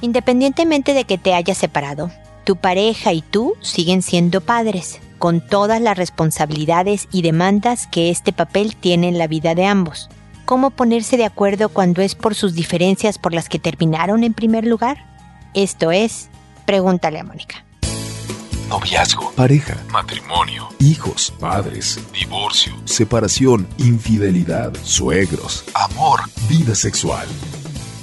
Independientemente de que te hayas separado, tu pareja y tú siguen siendo padres, con todas las responsabilidades y demandas que este papel tiene en la vida de ambos. ¿Cómo ponerse de acuerdo cuando es por sus diferencias por las que terminaron en primer lugar? Esto es, pregúntale a Mónica. Noviazgo, pareja, matrimonio, hijos, padres, divorcio, separación, infidelidad, suegros, amor, vida sexual.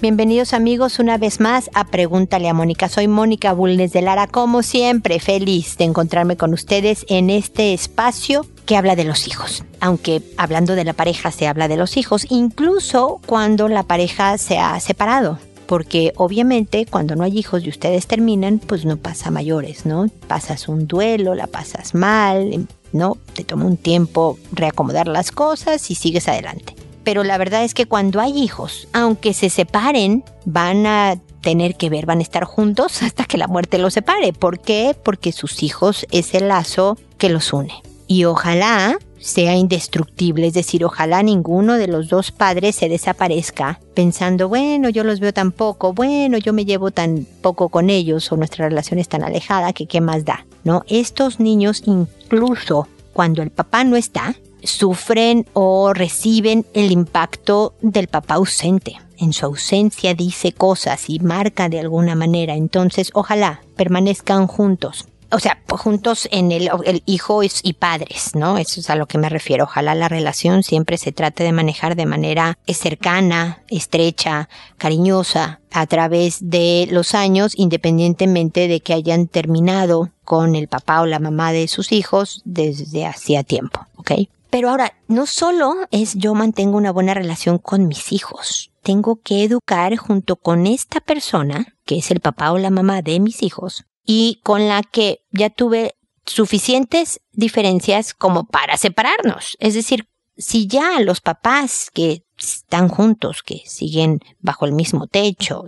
Bienvenidos amigos una vez más a Pregúntale a Mónica. Soy Mónica Bulnes de Lara, como siempre, feliz de encontrarme con ustedes en este espacio que habla de los hijos. Aunque hablando de la pareja se habla de los hijos, incluso cuando la pareja se ha separado. Porque obviamente cuando no hay hijos y ustedes terminan, pues no pasa mayores, ¿no? Pasas un duelo, la pasas mal, ¿no? Te toma un tiempo reacomodar las cosas y sigues adelante pero la verdad es que cuando hay hijos, aunque se separen, van a tener que ver, van a estar juntos hasta que la muerte los separe. ¿Por qué? Porque sus hijos es el lazo que los une. Y ojalá sea indestructible, es decir, ojalá ninguno de los dos padres se desaparezca pensando, bueno, yo los veo tan poco, bueno, yo me llevo tan poco con ellos o nuestra relación es tan alejada que qué más da, ¿no? Estos niños incluso cuando el papá no está, sufren o reciben el impacto del papá ausente. En su ausencia dice cosas y marca de alguna manera. Entonces, ojalá permanezcan juntos. O sea, juntos en el, el hijo y padres, ¿no? Eso es a lo que me refiero. Ojalá la relación siempre se trate de manejar de manera cercana, estrecha, cariñosa, a través de los años, independientemente de que hayan terminado con el papá o la mamá de sus hijos desde hacía tiempo, ¿ok? Pero ahora, no solo es yo mantengo una buena relación con mis hijos, tengo que educar junto con esta persona, que es el papá o la mamá de mis hijos, y con la que ya tuve suficientes diferencias como para separarnos. Es decir, si ya los papás que están juntos, que siguen bajo el mismo techo,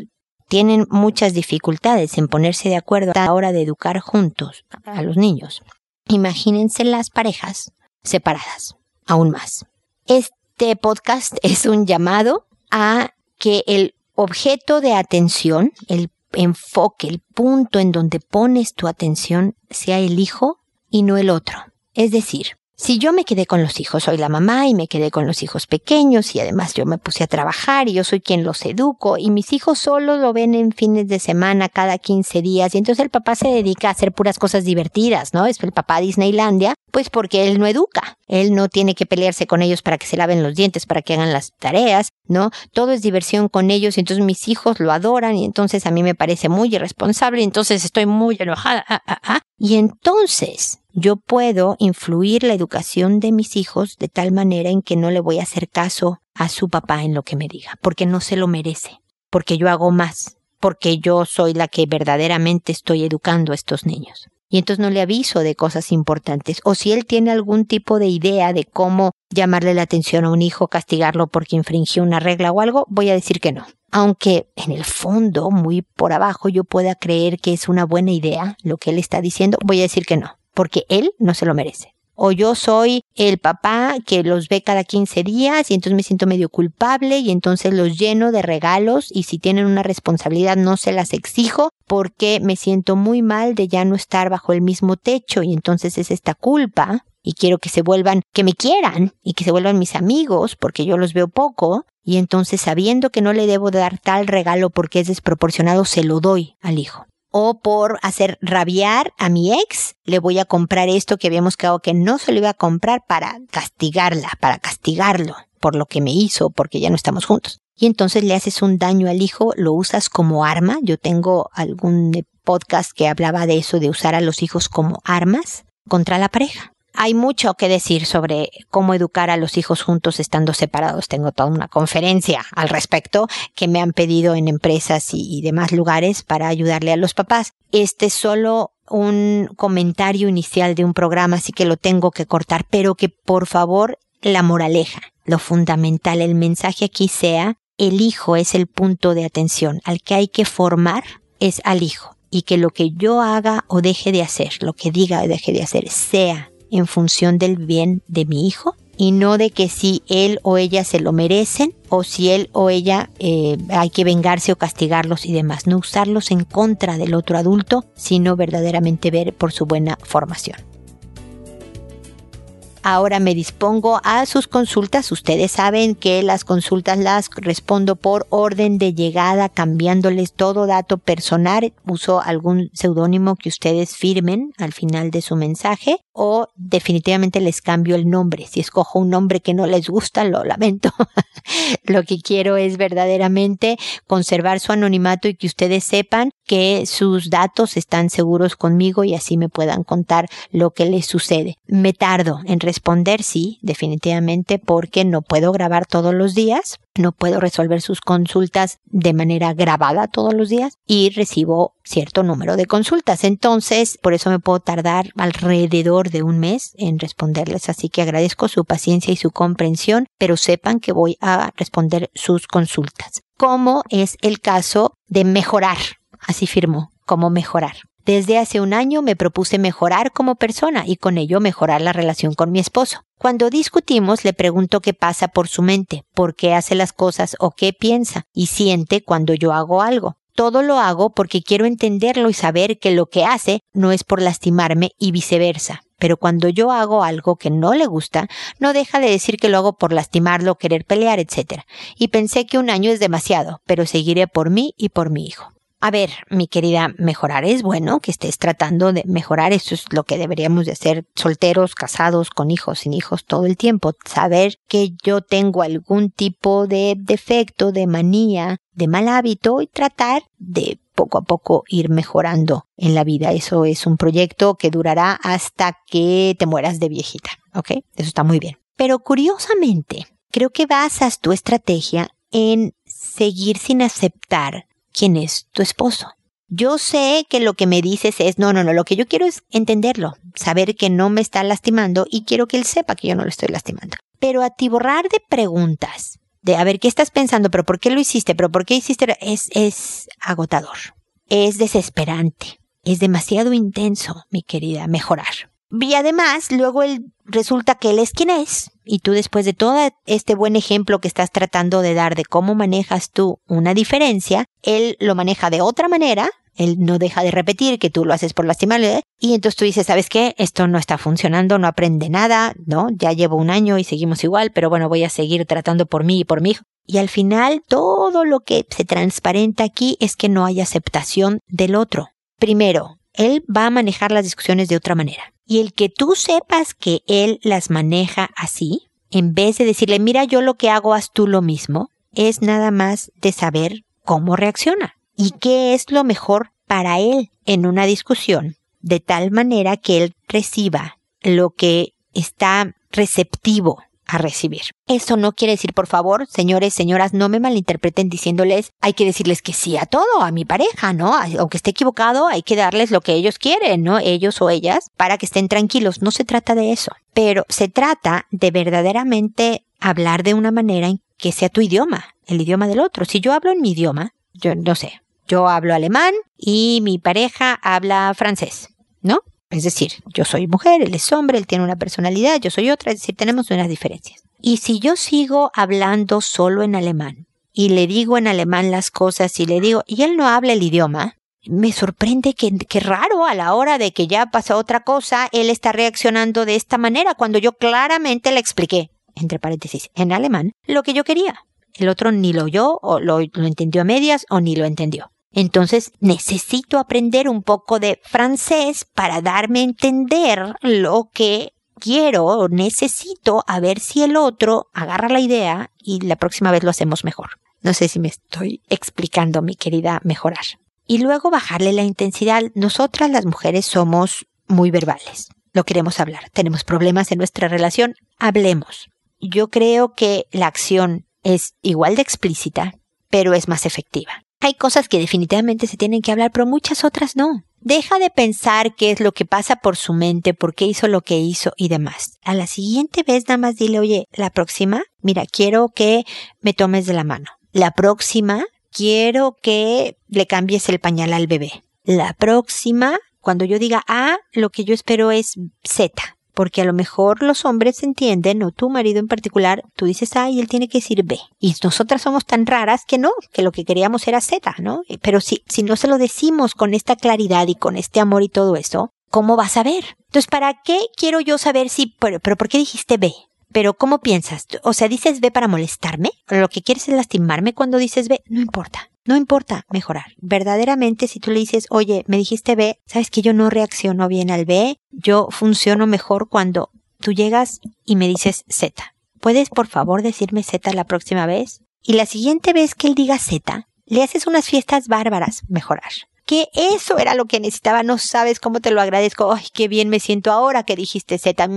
tienen muchas dificultades en ponerse de acuerdo a la hora de educar juntos a los niños, imagínense las parejas separadas, aún más. Este podcast es un llamado a que el objeto de atención, el enfoque, el punto en donde pones tu atención sea el hijo y no el otro. Es decir, si yo me quedé con los hijos, soy la mamá y me quedé con los hijos pequeños y además yo me puse a trabajar y yo soy quien los educo y mis hijos solo lo ven en fines de semana cada 15 días y entonces el papá se dedica a hacer puras cosas divertidas, ¿no? Es el papá Disneylandia, pues porque él no educa. Él no tiene que pelearse con ellos para que se laven los dientes, para que hagan las tareas, ¿no? Todo es diversión con ellos y entonces mis hijos lo adoran y entonces a mí me parece muy irresponsable y entonces estoy muy enojada. Ah, ah, ah. Y entonces yo puedo influir la educación de mis hijos de tal manera en que no le voy a hacer caso a su papá en lo que me diga, porque no se lo merece, porque yo hago más, porque yo soy la que verdaderamente estoy educando a estos niños. Y entonces no le aviso de cosas importantes. O si él tiene algún tipo de idea de cómo llamarle la atención a un hijo, castigarlo porque infringió una regla o algo, voy a decir que no. Aunque en el fondo, muy por abajo, yo pueda creer que es una buena idea lo que él está diciendo, voy a decir que no porque él no se lo merece. O yo soy el papá que los ve cada 15 días y entonces me siento medio culpable y entonces los lleno de regalos y si tienen una responsabilidad no se las exijo porque me siento muy mal de ya no estar bajo el mismo techo y entonces es esta culpa y quiero que se vuelvan, que me quieran y que se vuelvan mis amigos porque yo los veo poco y entonces sabiendo que no le debo dar tal regalo porque es desproporcionado se lo doy al hijo o por hacer rabiar a mi ex, le voy a comprar esto que habíamos quedado que no se lo iba a comprar para castigarla, para castigarlo por lo que me hizo, porque ya no estamos juntos. Y entonces le haces un daño al hijo, lo usas como arma. Yo tengo algún podcast que hablaba de eso, de usar a los hijos como armas contra la pareja. Hay mucho que decir sobre cómo educar a los hijos juntos estando separados. Tengo toda una conferencia al respecto que me han pedido en empresas y, demás lugares para ayudarle a los papás. Este es solo un comentario inicial de un programa, así que lo tengo que cortar, pero que por favor la moraleja, lo fundamental, el mensaje aquí sea, el hijo es el punto de atención, al que hay que formar es al hijo, y que lo que yo haga o deje de hacer, lo que diga o deje de hacer, sea en función del bien de mi hijo y no de que si él o ella se lo merecen o si él o ella eh, hay que vengarse o castigarlos y demás. No usarlos en contra del otro adulto, sino verdaderamente ver por su buena formación. Ahora me dispongo a sus consultas. Ustedes saben que las consultas las respondo por orden de llegada, cambiándoles todo dato personal. Uso algún seudónimo que ustedes firmen al final de su mensaje o definitivamente les cambio el nombre. Si escojo un nombre que no les gusta, lo lamento. lo que quiero es verdaderamente conservar su anonimato y que ustedes sepan que sus datos están seguros conmigo y así me puedan contar lo que les sucede. Me tardo en responder, sí, definitivamente, porque no puedo grabar todos los días, no puedo resolver sus consultas de manera grabada todos los días y recibo cierto número de consultas. Entonces, por eso me puedo tardar alrededor de un mes en responderles. Así que agradezco su paciencia y su comprensión, pero sepan que voy a responder sus consultas. Como es el caso de mejorar, así firmó, como mejorar. Desde hace un año me propuse mejorar como persona y con ello mejorar la relación con mi esposo. Cuando discutimos le pregunto qué pasa por su mente, por qué hace las cosas o qué piensa y siente cuando yo hago algo. Todo lo hago porque quiero entenderlo y saber que lo que hace no es por lastimarme y viceversa. Pero cuando yo hago algo que no le gusta, no deja de decir que lo hago por lastimarlo, querer pelear, etc. Y pensé que un año es demasiado, pero seguiré por mí y por mi hijo. A ver, mi querida, mejorar es bueno que estés tratando de mejorar. Eso es lo que deberíamos de hacer solteros, casados, con hijos, sin hijos, todo el tiempo. Saber que yo tengo algún tipo de defecto, de manía, de mal hábito y tratar de poco a poco ir mejorando en la vida. Eso es un proyecto que durará hasta que te mueras de viejita. ¿Ok? Eso está muy bien. Pero curiosamente, creo que basas tu estrategia en seguir sin aceptar quién es tu esposo. Yo sé que lo que me dices es, no, no, no, lo que yo quiero es entenderlo, saber que no me está lastimando y quiero que él sepa que yo no lo estoy lastimando. Pero atiborrar de preguntas, de a ver qué estás pensando, pero por qué lo hiciste, pero por qué hiciste, es, es agotador, es desesperante, es demasiado intenso, mi querida, mejorar. Y además, luego él resulta que él es quien es, y tú después de todo este buen ejemplo que estás tratando de dar de cómo manejas tú una diferencia, él lo maneja de otra manera, él no deja de repetir que tú lo haces por lastimarle, y entonces tú dices, ¿sabes qué? Esto no está funcionando, no aprende nada, ¿no? Ya llevo un año y seguimos igual, pero bueno, voy a seguir tratando por mí y por mi hijo. Y al final, todo lo que se transparenta aquí es que no hay aceptación del otro. Primero, él va a manejar las discusiones de otra manera. Y el que tú sepas que él las maneja así, en vez de decirle, mira yo lo que hago, haz tú lo mismo, es nada más de saber cómo reacciona. Y qué es lo mejor para él en una discusión, de tal manera que él reciba lo que está receptivo recibir. Eso no quiere decir, por favor, señores, señoras, no me malinterpreten diciéndoles, hay que decirles que sí a todo, a mi pareja, ¿no? Aunque esté equivocado, hay que darles lo que ellos quieren, ¿no? Ellos o ellas, para que estén tranquilos. No se trata de eso, pero se trata de verdaderamente hablar de una manera en que sea tu idioma, el idioma del otro. Si yo hablo en mi idioma, yo no sé, yo hablo alemán y mi pareja habla francés, ¿no? Es decir, yo soy mujer, él es hombre, él tiene una personalidad, yo soy otra, es decir, tenemos unas diferencias. Y si yo sigo hablando solo en alemán y le digo en alemán las cosas y le digo, y él no habla el idioma, me sorprende que, raro a la hora de que ya pasa otra cosa, él está reaccionando de esta manera cuando yo claramente le expliqué, entre paréntesis, en alemán, lo que yo quería. El otro ni lo oyó o lo entendió a medias o ni lo entendió. Entonces necesito aprender un poco de francés para darme a entender lo que quiero o necesito a ver si el otro agarra la idea y la próxima vez lo hacemos mejor. No sé si me estoy explicando, mi querida mejorar. Y luego bajarle la intensidad. Nosotras las mujeres somos muy verbales. Lo queremos hablar. Tenemos problemas en nuestra relación. Hablemos. Yo creo que la acción es igual de explícita, pero es más efectiva. Hay cosas que definitivamente se tienen que hablar, pero muchas otras no. Deja de pensar qué es lo que pasa por su mente, por qué hizo lo que hizo y demás. A la siguiente vez nada más dile, oye, la próxima, mira, quiero que me tomes de la mano. La próxima, quiero que le cambies el pañal al bebé. La próxima, cuando yo diga A, lo que yo espero es Z porque a lo mejor los hombres entienden, o tu marido en particular, tú dices A y él tiene que decir B. Y nosotras somos tan raras que no, que lo que queríamos era Z, ¿no? Pero si, si no se lo decimos con esta claridad y con este amor y todo eso, ¿cómo vas a ver? Entonces, ¿para qué quiero yo saber si, pero, pero ¿por qué dijiste B? Pero ¿cómo piensas? O sea, ¿dices B para molestarme? ¿Lo que quieres es lastimarme cuando dices B? No importa. No importa mejorar. Verdaderamente, si tú le dices, oye, me dijiste B, sabes que yo no reacciono bien al B, yo funciono mejor cuando tú llegas y me dices Z. ¿Puedes por favor decirme Z la próxima vez? Y la siguiente vez que él diga Z, le haces unas fiestas bárbaras, mejorar que eso era lo que necesitaba. No sabes cómo te lo agradezco. Ay, qué bien me siento ahora que dijiste Z.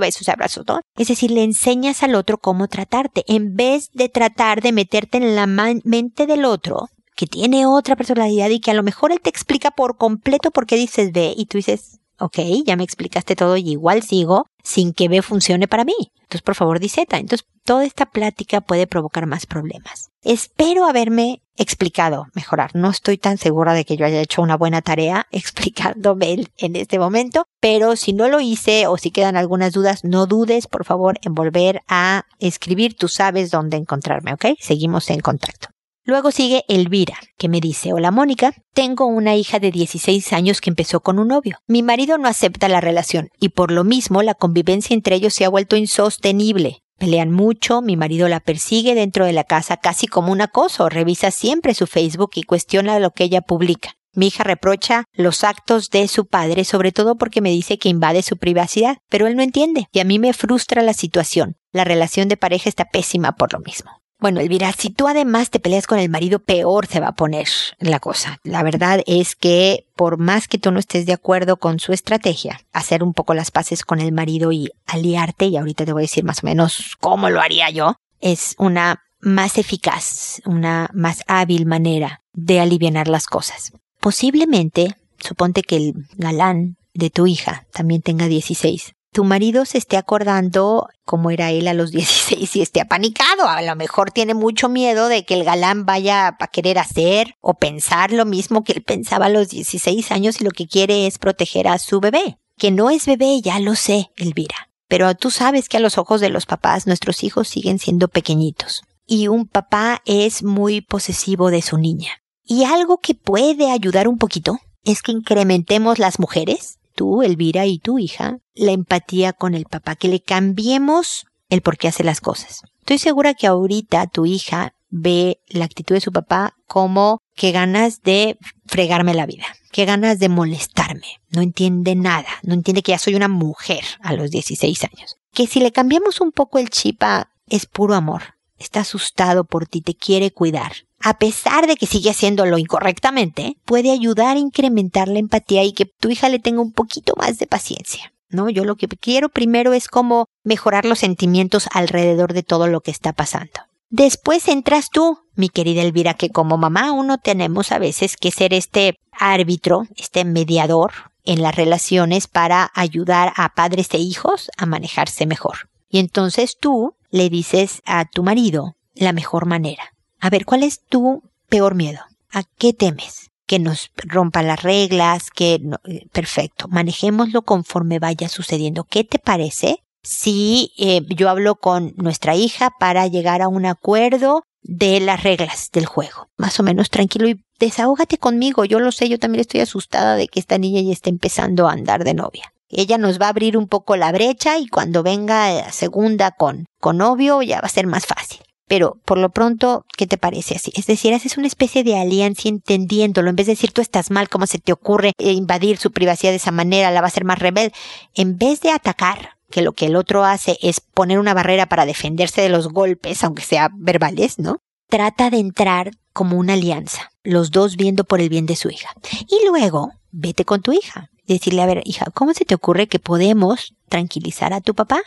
Besos abrazos, ¿no? Es decir, le enseñas al otro cómo tratarte. En vez de tratar de meterte en la mente del otro, que tiene otra personalidad y que a lo mejor él te explica por completo por qué dices B y tú dices, ok, ya me explicaste todo y igual sigo sin que B funcione para mí. Entonces, por favor, di. Entonces, toda esta plática puede provocar más problemas. Espero haberme explicado mejorar. No estoy tan segura de que yo haya hecho una buena tarea explicándome en este momento, pero si no lo hice o si quedan algunas dudas, no dudes, por favor, en volver a escribir. Tú sabes dónde encontrarme, ¿ok? Seguimos en contacto. Luego sigue Elvira, que me dice, hola Mónica, tengo una hija de 16 años que empezó con un novio. Mi marido no acepta la relación y por lo mismo la convivencia entre ellos se ha vuelto insostenible. Pelean mucho, mi marido la persigue dentro de la casa casi como un acoso, revisa siempre su Facebook y cuestiona lo que ella publica. Mi hija reprocha los actos de su padre, sobre todo porque me dice que invade su privacidad, pero él no entiende y a mí me frustra la situación. La relación de pareja está pésima por lo mismo. Bueno, Elvira, si tú además te peleas con el marido, peor se va a poner la cosa. La verdad es que por más que tú no estés de acuerdo con su estrategia, hacer un poco las paces con el marido y aliarte, y ahorita te voy a decir más o menos cómo lo haría yo, es una más eficaz, una más hábil manera de aliviar las cosas. Posiblemente, suponte que el galán de tu hija también tenga 16 tu marido se esté acordando cómo era él a los 16 y esté apanicado. A lo mejor tiene mucho miedo de que el galán vaya a querer hacer o pensar lo mismo que él pensaba a los 16 años y lo que quiere es proteger a su bebé. Que no es bebé, ya lo sé, Elvira. Pero tú sabes que a los ojos de los papás nuestros hijos siguen siendo pequeñitos. Y un papá es muy posesivo de su niña. Y algo que puede ayudar un poquito es que incrementemos las mujeres tú, Elvira, y tu hija, la empatía con el papá, que le cambiemos el por qué hace las cosas. Estoy segura que ahorita tu hija ve la actitud de su papá como que ganas de fregarme la vida, que ganas de molestarme, no entiende nada, no entiende que ya soy una mujer a los 16 años. Que si le cambiamos un poco el chip a es puro amor, está asustado por ti, te quiere cuidar, a pesar de que sigue haciéndolo incorrectamente, puede ayudar a incrementar la empatía y que tu hija le tenga un poquito más de paciencia. ¿No? Yo lo que quiero primero es como mejorar los sentimientos alrededor de todo lo que está pasando. Después entras tú, mi querida Elvira, que como mamá uno tenemos a veces que ser este árbitro, este mediador en las relaciones para ayudar a padres e hijos a manejarse mejor. Y entonces tú le dices a tu marido la mejor manera. A ver, ¿cuál es tu peor miedo? ¿A qué temes? Que nos rompan las reglas, que eh, perfecto, manejémoslo conforme vaya sucediendo. ¿Qué te parece si eh, yo hablo con nuestra hija para llegar a un acuerdo de las reglas del juego? Más o menos tranquilo y desahógate conmigo. Yo lo sé, yo también estoy asustada de que esta niña ya esté empezando a andar de novia. Ella nos va a abrir un poco la brecha y cuando venga la segunda con, con novio ya va a ser más fácil. Pero por lo pronto, ¿qué te parece así? Es decir, haces una especie de alianza entendiéndolo. En vez de decir tú estás mal, ¿cómo se te ocurre invadir su privacidad de esa manera? La va a hacer más rebelde. En vez de atacar, que lo que el otro hace es poner una barrera para defenderse de los golpes, aunque sea verbales, ¿no? Trata de entrar como una alianza, los dos viendo por el bien de su hija. Y luego, vete con tu hija. Decirle, a ver, hija, ¿cómo se te ocurre que podemos tranquilizar a tu papá?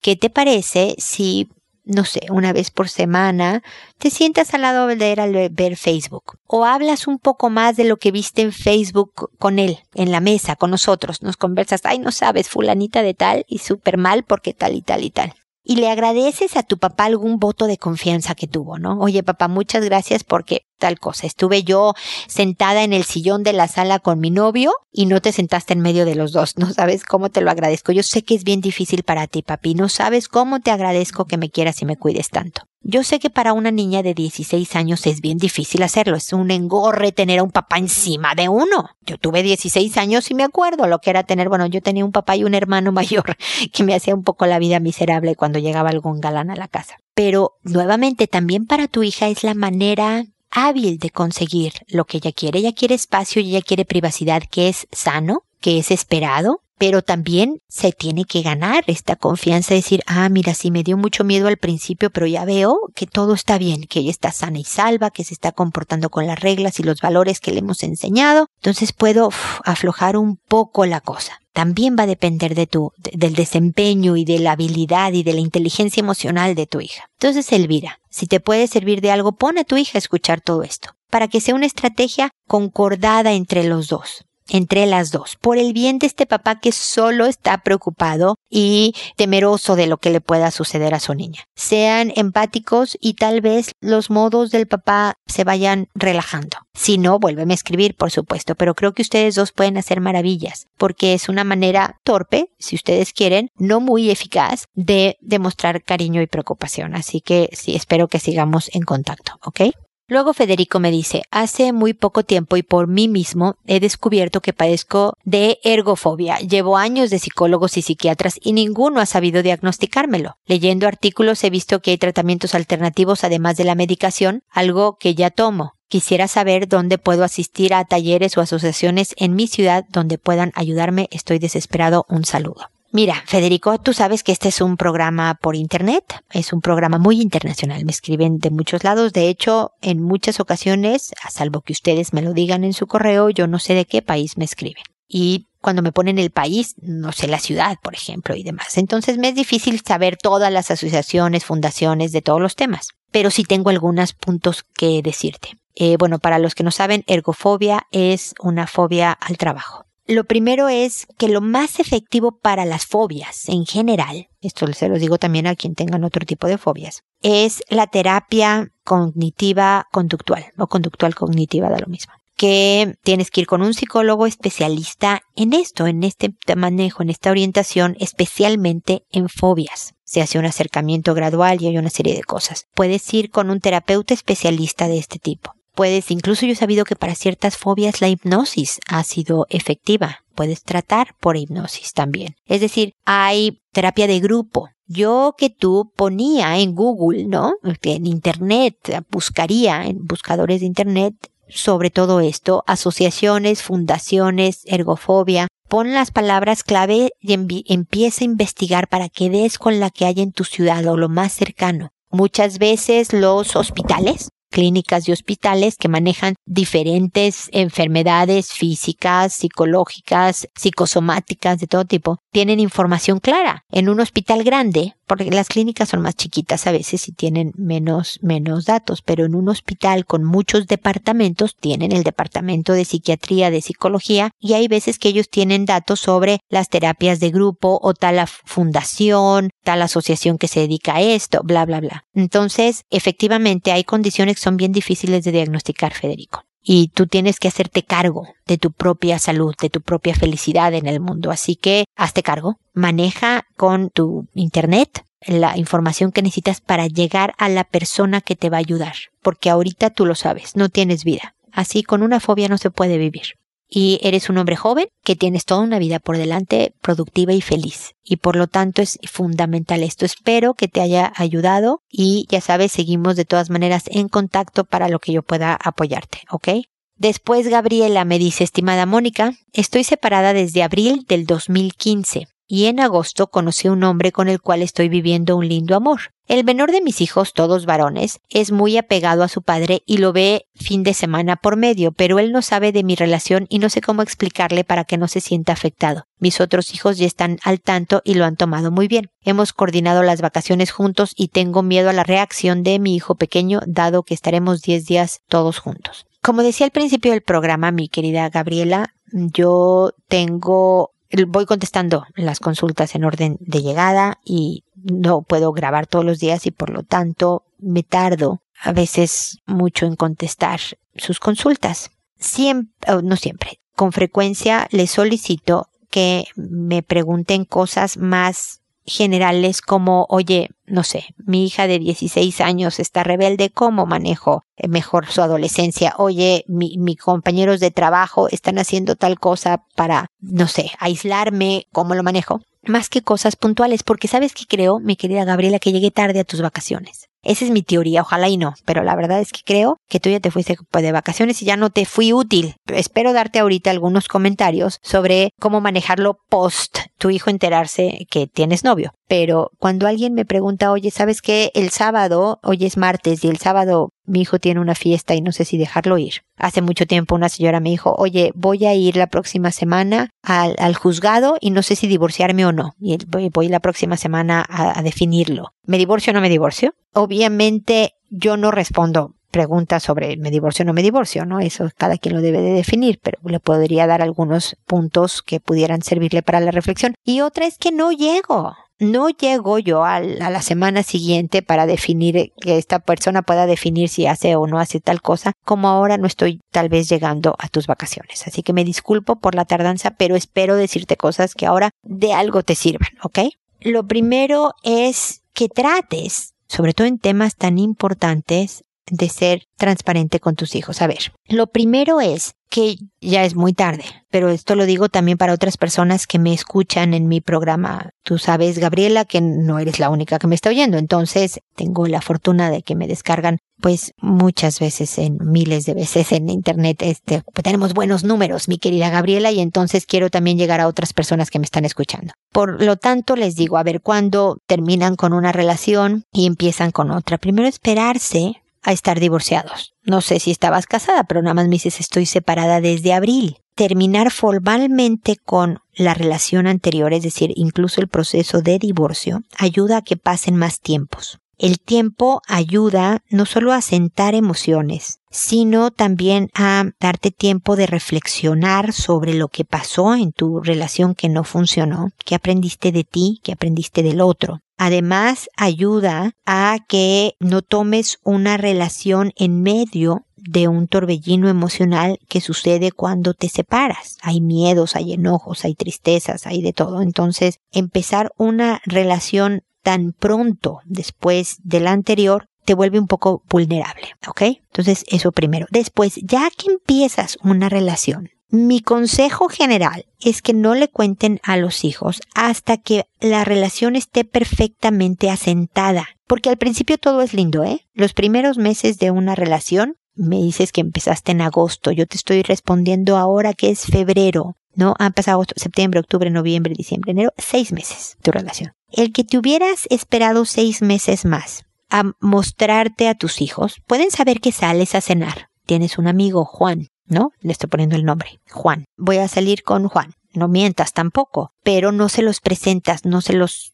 ¿Qué te parece si no sé, una vez por semana, te sientas al lado de él al ver Facebook o hablas un poco más de lo que viste en Facebook con él, en la mesa, con nosotros, nos conversas, ay, no sabes, fulanita de tal y súper mal porque tal y tal y tal y le agradeces a tu papá algún voto de confianza que tuvo, ¿no? Oye, papá, muchas gracias porque tal cosa. Estuve yo sentada en el sillón de la sala con mi novio y no te sentaste en medio de los dos. No sabes cómo te lo agradezco. Yo sé que es bien difícil para ti, papi. No sabes cómo te agradezco que me quieras y me cuides tanto. Yo sé que para una niña de 16 años es bien difícil hacerlo, es un engorre tener a un papá encima de uno. Yo tuve 16 años y me acuerdo lo que era tener, bueno, yo tenía un papá y un hermano mayor que me hacía un poco la vida miserable cuando llegaba algún galán a la casa. Pero nuevamente también para tu hija es la manera hábil de conseguir lo que ella quiere. Ella quiere espacio y ella quiere privacidad que es sano, que es esperado, pero también se tiene que ganar esta confianza, de decir, ah, mira, sí me dio mucho miedo al principio, pero ya veo que todo está bien, que ella está sana y salva, que se está comportando con las reglas y los valores que le hemos enseñado, entonces puedo aflojar un poco la cosa. También va a depender de tu, del desempeño y de la habilidad y de la inteligencia emocional de tu hija. Entonces, Elvira, si te puede servir de algo, pon a tu hija a escuchar todo esto, para que sea una estrategia concordada entre los dos entre las dos, por el bien de este papá que solo está preocupado y temeroso de lo que le pueda suceder a su niña. Sean empáticos y tal vez los modos del papá se vayan relajando. Si no, vuélveme a escribir, por supuesto, pero creo que ustedes dos pueden hacer maravillas, porque es una manera torpe, si ustedes quieren, no muy eficaz, de demostrar cariño y preocupación. Así que sí, espero que sigamos en contacto, ¿ok? Luego Federico me dice, hace muy poco tiempo y por mí mismo he descubierto que padezco de ergofobia. Llevo años de psicólogos y psiquiatras y ninguno ha sabido diagnosticármelo. Leyendo artículos he visto que hay tratamientos alternativos además de la medicación, algo que ya tomo. Quisiera saber dónde puedo asistir a talleres o asociaciones en mi ciudad donde puedan ayudarme. Estoy desesperado. Un saludo. Mira, Federico, tú sabes que este es un programa por Internet, es un programa muy internacional, me escriben de muchos lados, de hecho, en muchas ocasiones, a salvo que ustedes me lo digan en su correo, yo no sé de qué país me escriben. Y cuando me ponen el país, no sé la ciudad, por ejemplo, y demás. Entonces me es difícil saber todas las asociaciones, fundaciones de todos los temas, pero sí tengo algunos puntos que decirte. Eh, bueno, para los que no saben, ergofobia es una fobia al trabajo. Lo primero es que lo más efectivo para las fobias en general, esto se lo digo también a quien tengan otro tipo de fobias, es la terapia cognitiva conductual o conductual cognitiva da lo mismo que tienes que ir con un psicólogo especialista en esto, en este manejo, en esta orientación, especialmente en fobias. Se hace un acercamiento gradual y hay una serie de cosas. Puedes ir con un terapeuta especialista de este tipo. Puedes, incluso yo he sabido que para ciertas fobias la hipnosis ha sido efectiva. Puedes tratar por hipnosis también. Es decir, hay terapia de grupo. Yo que tú ponía en Google, ¿no? En Internet, buscaría en buscadores de Internet sobre todo esto, asociaciones, fundaciones, ergofobia. Pon las palabras clave y empieza a investigar para que des con la que hay en tu ciudad o lo más cercano. Muchas veces los hospitales clínicas y hospitales que manejan diferentes enfermedades físicas, psicológicas, psicosomáticas de todo tipo, tienen información clara. En un hospital grande, porque las clínicas son más chiquitas a veces y tienen menos, menos datos, pero en un hospital con muchos departamentos tienen el departamento de psiquiatría, de psicología, y hay veces que ellos tienen datos sobre las terapias de grupo o tal fundación, tal asociación que se dedica a esto, bla, bla, bla. Entonces, efectivamente, hay condiciones que son bien difíciles de diagnosticar, Federico y tú tienes que hacerte cargo de tu propia salud, de tu propia felicidad en el mundo. Así que hazte cargo, maneja con tu internet la información que necesitas para llegar a la persona que te va a ayudar, porque ahorita tú lo sabes, no tienes vida. Así con una fobia no se puede vivir y eres un hombre joven que tienes toda una vida por delante productiva y feliz. Y por lo tanto es fundamental esto. Espero que te haya ayudado y ya sabes, seguimos de todas maneras en contacto para lo que yo pueda apoyarte, ¿ok? Después Gabriela me dice, estimada Mónica, estoy separada desde abril del 2015. Y en agosto conocí un hombre con el cual estoy viviendo un lindo amor. El menor de mis hijos, todos varones, es muy apegado a su padre y lo ve fin de semana por medio, pero él no sabe de mi relación y no sé cómo explicarle para que no se sienta afectado. Mis otros hijos ya están al tanto y lo han tomado muy bien. Hemos coordinado las vacaciones juntos y tengo miedo a la reacción de mi hijo pequeño, dado que estaremos 10 días todos juntos. Como decía al principio del programa, mi querida Gabriela, yo tengo voy contestando las consultas en orden de llegada y no puedo grabar todos los días y por lo tanto me tardo a veces mucho en contestar sus consultas. Siempre, no siempre, con frecuencia les solicito que me pregunten cosas más generales como, oye, no sé, mi hija de 16 años está rebelde, ¿cómo manejo mejor su adolescencia? Oye, mi, mis compañeros de trabajo están haciendo tal cosa para, no sé, aislarme, ¿cómo lo manejo? Más que cosas puntuales, porque sabes que creo, mi querida Gabriela, que llegué tarde a tus vacaciones. Esa es mi teoría, ojalá y no, pero la verdad es que creo que tú ya te fuiste de vacaciones y ya no te fui útil. Espero darte ahorita algunos comentarios sobre cómo manejarlo post tu hijo enterarse que tienes novio. Pero cuando alguien me pregunta, oye, ¿sabes qué? El sábado, hoy es martes y el sábado mi hijo tiene una fiesta y no sé si dejarlo ir. Hace mucho tiempo una señora me dijo, oye, voy a ir la próxima semana al, juzgado y no sé si divorciarme o no. Y voy, la próxima semana a definirlo. ¿Me divorcio o no me divorcio? Obviamente yo no respondo preguntas sobre me divorcio o no me divorcio, ¿no? Eso cada quien lo debe de definir, pero le podría dar algunos puntos que pudieran servirle para la reflexión. Y otra es que no llego no llego yo a la semana siguiente para definir que esta persona pueda definir si hace o no hace tal cosa, como ahora no estoy tal vez llegando a tus vacaciones. Así que me disculpo por la tardanza, pero espero decirte cosas que ahora de algo te sirvan, ¿ok? Lo primero es que trates, sobre todo en temas tan importantes, de ser transparente con tus hijos. A ver, lo primero es que ya es muy tarde, pero esto lo digo también para otras personas que me escuchan en mi programa. Tú sabes, Gabriela, que no eres la única que me está oyendo, entonces tengo la fortuna de que me descargan pues muchas veces en miles de veces en internet este tenemos buenos números mi querida Gabriela y entonces quiero también llegar a otras personas que me están escuchando. Por lo tanto les digo, a ver, cuando terminan con una relación y empiezan con otra, primero esperarse a estar divorciados. No sé si estabas casada, pero nada más me dices estoy separada desde abril. Terminar formalmente con la relación anterior, es decir, incluso el proceso de divorcio, ayuda a que pasen más tiempos. El tiempo ayuda no solo a sentar emociones, sino también a darte tiempo de reflexionar sobre lo que pasó en tu relación que no funcionó, qué aprendiste de ti, qué aprendiste del otro. Además, ayuda a que no tomes una relación en medio de un torbellino emocional que sucede cuando te separas. Hay miedos, hay enojos, hay tristezas, hay de todo. Entonces, empezar una relación tan pronto después de la anterior te vuelve un poco vulnerable, ¿ok? Entonces, eso primero. Después, ya que empiezas una relación, mi consejo general es que no le cuenten a los hijos hasta que la relación esté perfectamente asentada. Porque al principio todo es lindo, ¿eh? Los primeros meses de una relación, me dices que empezaste en agosto, yo te estoy respondiendo ahora que es febrero, ¿no? Han pasado septiembre, octubre, noviembre, diciembre, enero, seis meses tu relación. El que te hubieras esperado seis meses más a mostrarte a tus hijos, pueden saber que sales a cenar. Tienes un amigo, Juan, ¿no? Le estoy poniendo el nombre, Juan. Voy a salir con Juan. No mientas tampoco, pero no se los presentas, no se los,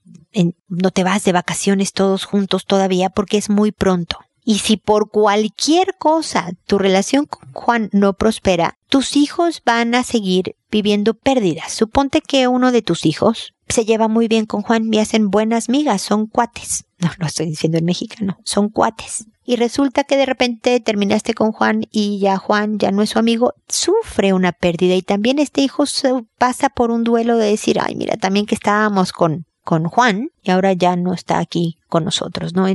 no te vas de vacaciones todos juntos todavía porque es muy pronto. Y si por cualquier cosa tu relación con Juan no prospera, tus hijos van a seguir viviendo pérdidas. Suponte que uno de tus hijos se lleva muy bien con Juan y hacen buenas migas, son cuates. No, lo estoy diciendo en mexicano, son cuates. Y resulta que de repente terminaste con Juan y ya Juan ya no es su amigo, sufre una pérdida y también este hijo pasa por un duelo de decir, ay, mira, también que estábamos con con Juan y ahora ya no está aquí con nosotros, ¿no?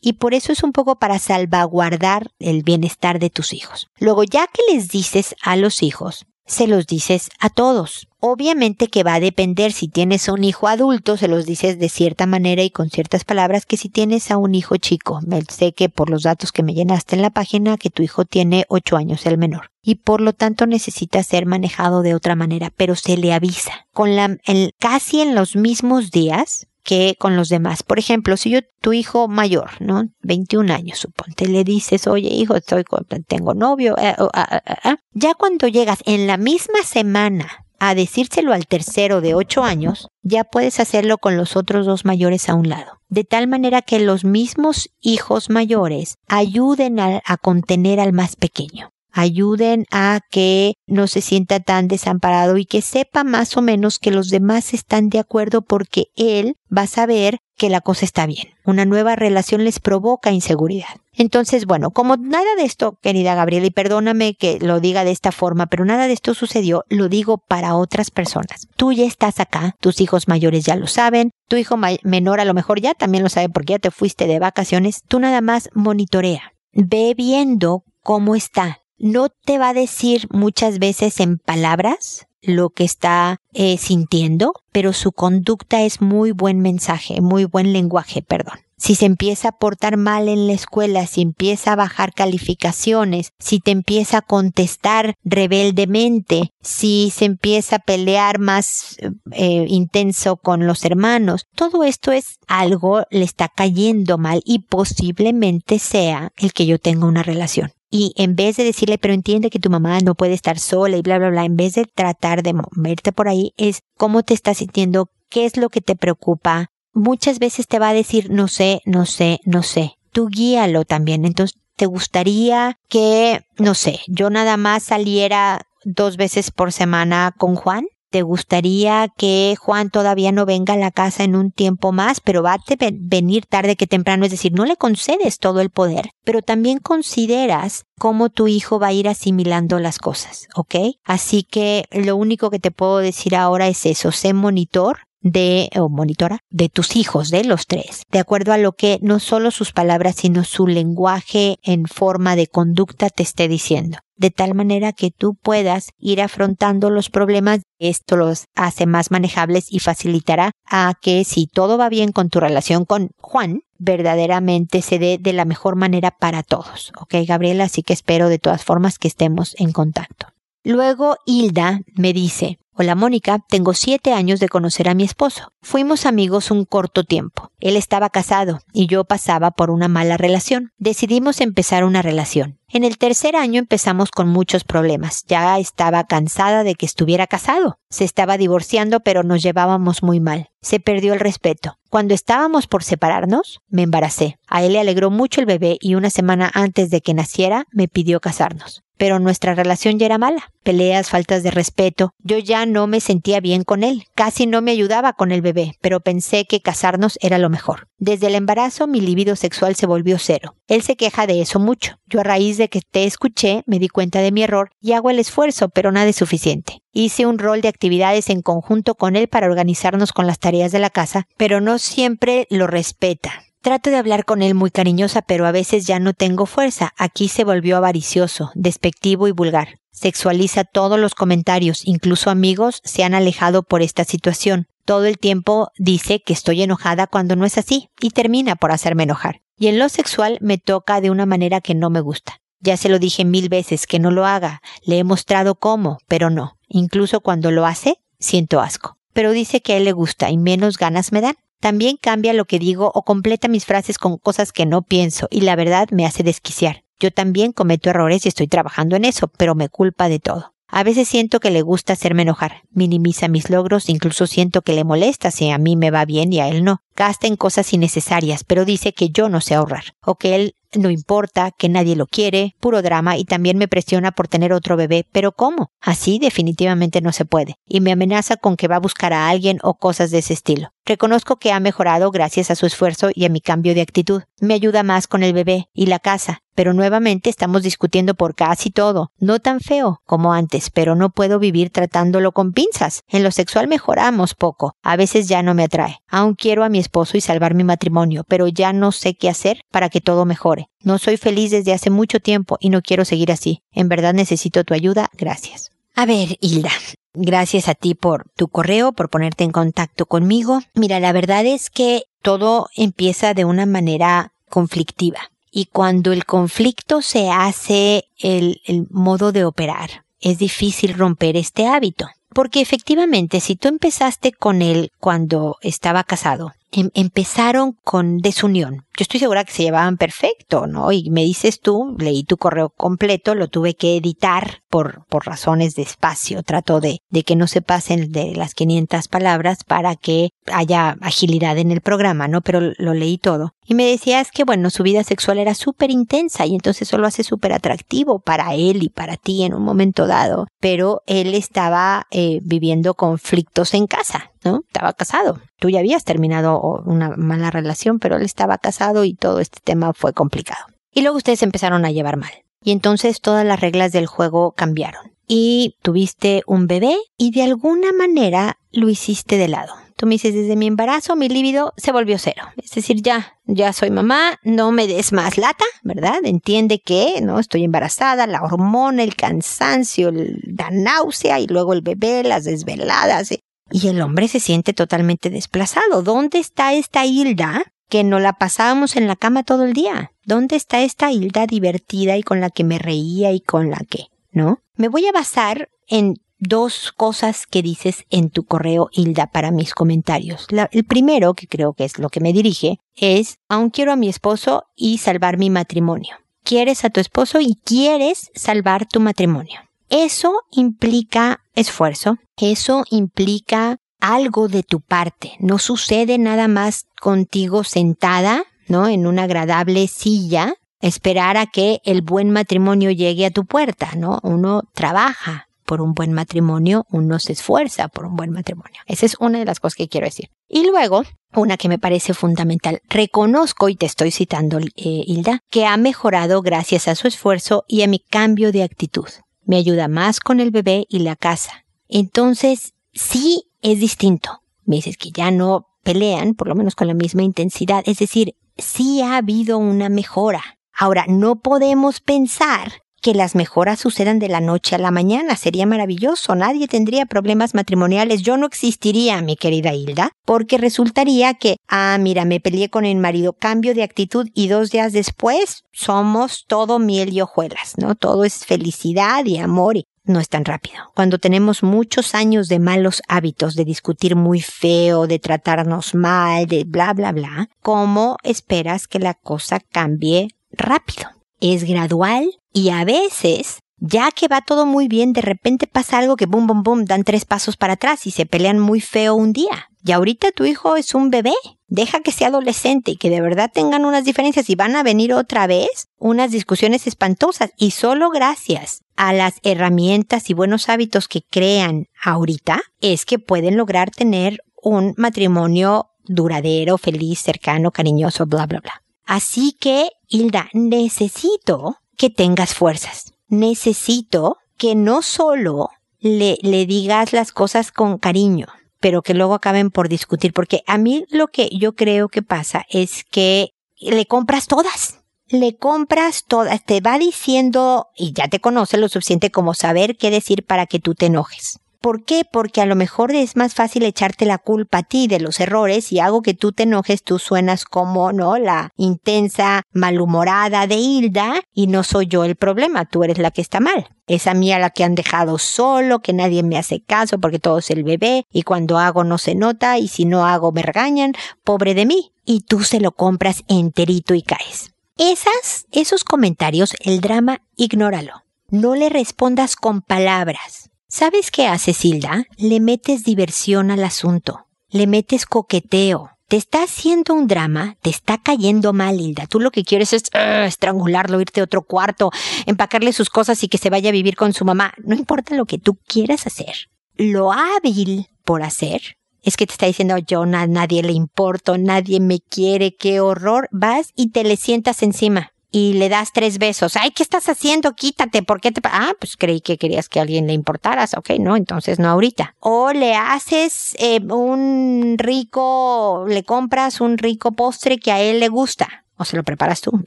y por eso es un poco para salvaguardar el bienestar de tus hijos. Luego, ya que les dices a los hijos, se los dices a todos. Obviamente que va a depender si tienes un hijo adulto, se los dices de cierta manera y con ciertas palabras que si tienes a un hijo chico. Sé que por los datos que me llenaste en la página que tu hijo tiene 8 años, el menor. Y por lo tanto necesita ser manejado de otra manera, pero se le avisa. Con la, casi en los mismos días, que con los demás. Por ejemplo, si yo, tu hijo mayor, ¿no? 21 años, suponte, le dices, oye, hijo, estoy tengo novio, eh, ah, ah, ah, ya cuando llegas en la misma semana a decírselo al tercero de 8 años, ya puedes hacerlo con los otros dos mayores a un lado. De tal manera que los mismos hijos mayores ayuden a contener al más pequeño ayuden a que no se sienta tan desamparado y que sepa más o menos que los demás están de acuerdo porque él va a saber que la cosa está bien. Una nueva relación les provoca inseguridad. Entonces, bueno, como nada de esto, querida Gabriela, y perdóname que lo diga de esta forma, pero nada de esto sucedió, lo digo para otras personas. Tú ya estás acá, tus hijos mayores ya lo saben, tu hijo menor a lo mejor ya también lo sabe porque ya te fuiste de vacaciones, tú nada más monitorea. Ve viendo cómo está, no te va a decir muchas veces en palabras lo que está eh, sintiendo, pero su conducta es muy buen mensaje, muy buen lenguaje, perdón. Si se empieza a portar mal en la escuela, si empieza a bajar calificaciones, si te empieza a contestar rebeldemente, si se empieza a pelear más eh, intenso con los hermanos, todo esto es algo le está cayendo mal y posiblemente sea el que yo tenga una relación y en vez de decirle, pero entiende que tu mamá no puede estar sola y bla, bla, bla, en vez de tratar de moverte por ahí, es cómo te estás sintiendo, qué es lo que te preocupa. Muchas veces te va a decir, no sé, no sé, no sé. Tú guíalo también. Entonces, ¿te gustaría que, no sé, yo nada más saliera dos veces por semana con Juan? ¿Te gustaría que Juan todavía no venga a la casa en un tiempo más, pero va a venir tarde que temprano? Es decir, no le concedes todo el poder, pero también consideras cómo tu hijo va a ir asimilando las cosas, ¿ok? Así que lo único que te puedo decir ahora es eso, sé monitor de, o monitora, de tus hijos, de los tres, de acuerdo a lo que no solo sus palabras, sino su lenguaje en forma de conducta te esté diciendo de tal manera que tú puedas ir afrontando los problemas. Esto los hace más manejables y facilitará a que si todo va bien con tu relación con Juan, verdaderamente se dé de la mejor manera para todos. Ok, Gabriela, así que espero de todas formas que estemos en contacto. Luego Hilda me dice, Hola Mónica, tengo siete años de conocer a mi esposo. Fuimos amigos un corto tiempo. Él estaba casado y yo pasaba por una mala relación. Decidimos empezar una relación. En el tercer año empezamos con muchos problemas. Ya estaba cansada de que estuviera casado. Se estaba divorciando pero nos llevábamos muy mal. Se perdió el respeto. Cuando estábamos por separarnos, me embaracé. A él le alegró mucho el bebé y una semana antes de que naciera me pidió casarnos pero nuestra relación ya era mala. Peleas, faltas de respeto. Yo ya no me sentía bien con él. Casi no me ayudaba con el bebé, pero pensé que casarnos era lo mejor. Desde el embarazo mi libido sexual se volvió cero. Él se queja de eso mucho. Yo a raíz de que te escuché me di cuenta de mi error y hago el esfuerzo, pero nada es suficiente. Hice un rol de actividades en conjunto con él para organizarnos con las tareas de la casa, pero no siempre lo respeta. Trato de hablar con él muy cariñosa, pero a veces ya no tengo fuerza. Aquí se volvió avaricioso, despectivo y vulgar. Sexualiza todos los comentarios, incluso amigos se han alejado por esta situación. Todo el tiempo dice que estoy enojada cuando no es así, y termina por hacerme enojar. Y en lo sexual me toca de una manera que no me gusta. Ya se lo dije mil veces que no lo haga, le he mostrado cómo, pero no. Incluso cuando lo hace, siento asco. Pero dice que a él le gusta y menos ganas me dan. También cambia lo que digo o completa mis frases con cosas que no pienso y la verdad me hace desquiciar. Yo también cometo errores y estoy trabajando en eso, pero me culpa de todo. A veces siento que le gusta hacerme enojar, minimiza mis logros, incluso siento que le molesta si a mí me va bien y a él no. Gasta en cosas innecesarias, pero dice que yo no sé ahorrar, o que él no importa, que nadie lo quiere, puro drama y también me presiona por tener otro bebé, pero ¿cómo? Así definitivamente no se puede, y me amenaza con que va a buscar a alguien o cosas de ese estilo. Reconozco que ha mejorado gracias a su esfuerzo y a mi cambio de actitud. Me ayuda más con el bebé y la casa, pero nuevamente estamos discutiendo por casi todo. No tan feo como antes, pero no puedo vivir tratándolo con pinzas. En lo sexual mejoramos poco. A veces ya no me atrae. Aún quiero a mi esposo y salvar mi matrimonio, pero ya no sé qué hacer para que todo mejore. No soy feliz desde hace mucho tiempo y no quiero seguir así. En verdad necesito tu ayuda. Gracias. A ver, Hilda, gracias a ti por tu correo, por ponerte en contacto conmigo. Mira, la verdad es que todo empieza de una manera conflictiva. Y cuando el conflicto se hace el, el modo de operar, es difícil romper este hábito. Porque efectivamente, si tú empezaste con él cuando estaba casado, em, empezaron con desunión. Yo estoy segura que se llevaban perfecto, ¿no? Y me dices tú, leí tu correo completo, lo tuve que editar por, por razones de espacio. Trato de, de que no se pasen de las 500 palabras para que haya agilidad en el programa, ¿no? Pero lo leí todo. Y me decías que, bueno, su vida sexual era súper intensa y entonces eso lo hace súper atractivo para él y para ti en un momento dado. Pero él estaba eh, viviendo conflictos en casa, ¿no? Estaba casado. Tú ya habías terminado una mala relación, pero él estaba casado y todo este tema fue complicado. Y luego ustedes empezaron a llevar mal. Y entonces todas las reglas del juego cambiaron. Y tuviste un bebé y de alguna manera lo hiciste de lado. Tú me dices, desde mi embarazo mi líbido se volvió cero. Es decir, ya, ya soy mamá, no me des más lata, ¿verdad? Entiende que, ¿no? Estoy embarazada, la hormona, el cansancio, la náusea y luego el bebé, las desveladas. Y el hombre se siente totalmente desplazado. ¿Dónde está esta Hilda que no la pasábamos en la cama todo el día? ¿Dónde está esta Hilda divertida y con la que me reía y con la que, ¿no? Me voy a basar en dos cosas que dices en tu correo, Hilda, para mis comentarios. el primero, que creo que es lo que me dirige, es, aún quiero a mi esposo y salvar mi matrimonio. Quieres a tu esposo y quieres salvar tu matrimonio. Eso implica esfuerzo, eso implica algo de tu parte. No sucede nada más contigo sentada, ¿no? En una agradable silla, esperar a que el buen matrimonio llegue a tu puerta, ¿no? Uno trabaja por un buen matrimonio, uno se esfuerza por un buen matrimonio. Esa es una de las cosas que quiero decir. Y luego, una que me parece fundamental. Reconozco, y te estoy citando, eh, Hilda, que ha mejorado gracias a su esfuerzo y a mi cambio de actitud me ayuda más con el bebé y la casa. Entonces, sí es distinto. Me dices que ya no pelean, por lo menos con la misma intensidad. Es decir, sí ha habido una mejora. Ahora, no podemos pensar que las mejoras sucedan de la noche a la mañana. Sería maravilloso. Nadie tendría problemas matrimoniales. Yo no existiría, mi querida Hilda, porque resultaría que, ah, mira, me peleé con el marido, cambio de actitud y dos días después somos todo miel y hojuelas, ¿no? Todo es felicidad y amor y no es tan rápido. Cuando tenemos muchos años de malos hábitos, de discutir muy feo, de tratarnos mal, de bla, bla, bla, ¿cómo esperas que la cosa cambie rápido? Es gradual y a veces, ya que va todo muy bien, de repente pasa algo que boom, boom, boom, dan tres pasos para atrás y se pelean muy feo un día. Y ahorita tu hijo es un bebé. Deja que sea adolescente y que de verdad tengan unas diferencias y van a venir otra vez unas discusiones espantosas. Y solo gracias a las herramientas y buenos hábitos que crean ahorita es que pueden lograr tener un matrimonio duradero, feliz, cercano, cariñoso, bla, bla, bla. Así que, Hilda, necesito que tengas fuerzas. Necesito que no solo le, le digas las cosas con cariño, pero que luego acaben por discutir, porque a mí lo que yo creo que pasa es que le compras todas. Le compras todas, te va diciendo, y ya te conoce lo suficiente como saber qué decir para que tú te enojes. ¿Por qué? Porque a lo mejor es más fácil echarte la culpa a ti de los errores y hago que tú te enojes, tú suenas como, ¿no? La intensa, malhumorada de Hilda y no soy yo el problema, tú eres la que está mal. Es a mí la que han dejado solo, que nadie me hace caso porque todo es el bebé y cuando hago no se nota y si no hago me regañan, pobre de mí. Y tú se lo compras enterito y caes. Esas, esos comentarios, el drama, ignóralo. No le respondas con palabras. ¿Sabes qué haces, Hilda? Le metes diversión al asunto, le metes coqueteo. Te está haciendo un drama, te está cayendo mal, Hilda. Tú lo que quieres es uh, estrangularlo, irte a otro cuarto, empacarle sus cosas y que se vaya a vivir con su mamá. No importa lo que tú quieras hacer. Lo hábil por hacer es que te está diciendo yo a nadie le importo, nadie me quiere, qué horror. Vas y te le sientas encima y le das tres besos. Ay, ¿qué estás haciendo? Quítate. ¿Por qué te... Ah, pues creí que querías que alguien le importaras. Ok, no, entonces no ahorita. O le haces eh, un rico, le compras un rico postre que a él le gusta. O se lo preparas tú,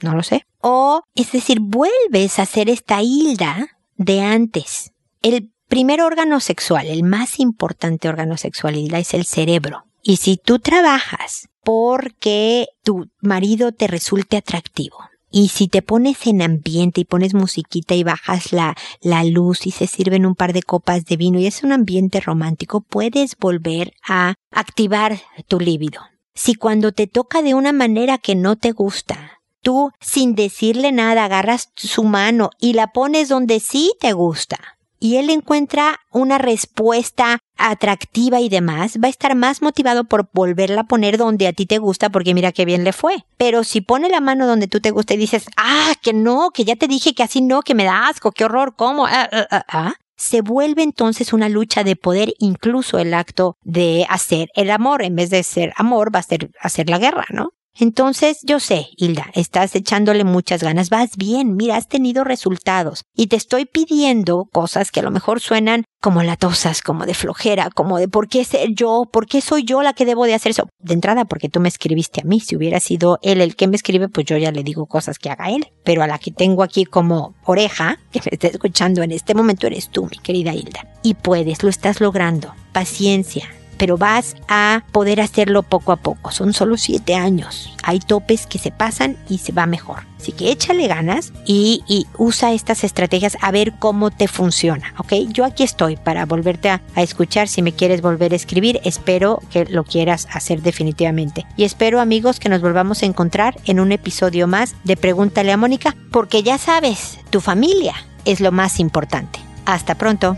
no lo sé. O, es decir, vuelves a hacer esta hilda de antes. El primer órgano sexual, el más importante órgano sexual, es el cerebro. Y si tú trabajas porque tu marido te resulte atractivo, y si te pones en ambiente y pones musiquita y bajas la, la luz y se sirven un par de copas de vino y es un ambiente romántico, puedes volver a activar tu líbido. Si cuando te toca de una manera que no te gusta, tú sin decirle nada agarras su mano y la pones donde sí te gusta, y él encuentra una respuesta atractiva y demás, va a estar más motivado por volverla a poner donde a ti te gusta porque mira qué bien le fue. Pero si pone la mano donde tú te gusta y dices, ah, que no, que ya te dije que así no, que me da asco, qué horror, ¿cómo? Ah, ah, ah, ah se vuelve entonces una lucha de poder, incluso el acto de hacer el amor, en vez de ser amor, va a ser hacer la guerra, ¿no? Entonces, yo sé, Hilda, estás echándole muchas ganas, vas bien, mira, has tenido resultados y te estoy pidiendo cosas que a lo mejor suenan como latosas, como de flojera, como de por qué ser yo, por qué soy yo la que debo de hacer eso. De entrada, porque tú me escribiste a mí, si hubiera sido él el que me escribe, pues yo ya le digo cosas que haga él, pero a la que tengo aquí como oreja, que me está escuchando en este momento, eres tú, mi querida Hilda. Y puedes, lo estás logrando. Paciencia, pero vas a poder hacerlo poco a poco. Son solo siete años. Hay topes que se pasan y se va mejor. Así que échale ganas y, usa estas estrategias a ver cómo te funciona, ¿ok? Yo aquí estoy para volverte a, a escuchar si me quieres volver a escribir. Espero que lo quieras hacer definitivamente. Y espero amigos que nos volvamos a encontrar en un episodio más de Pregúntale a Mónica, porque ya sabes, tu familia es lo más importante. Hasta pronto.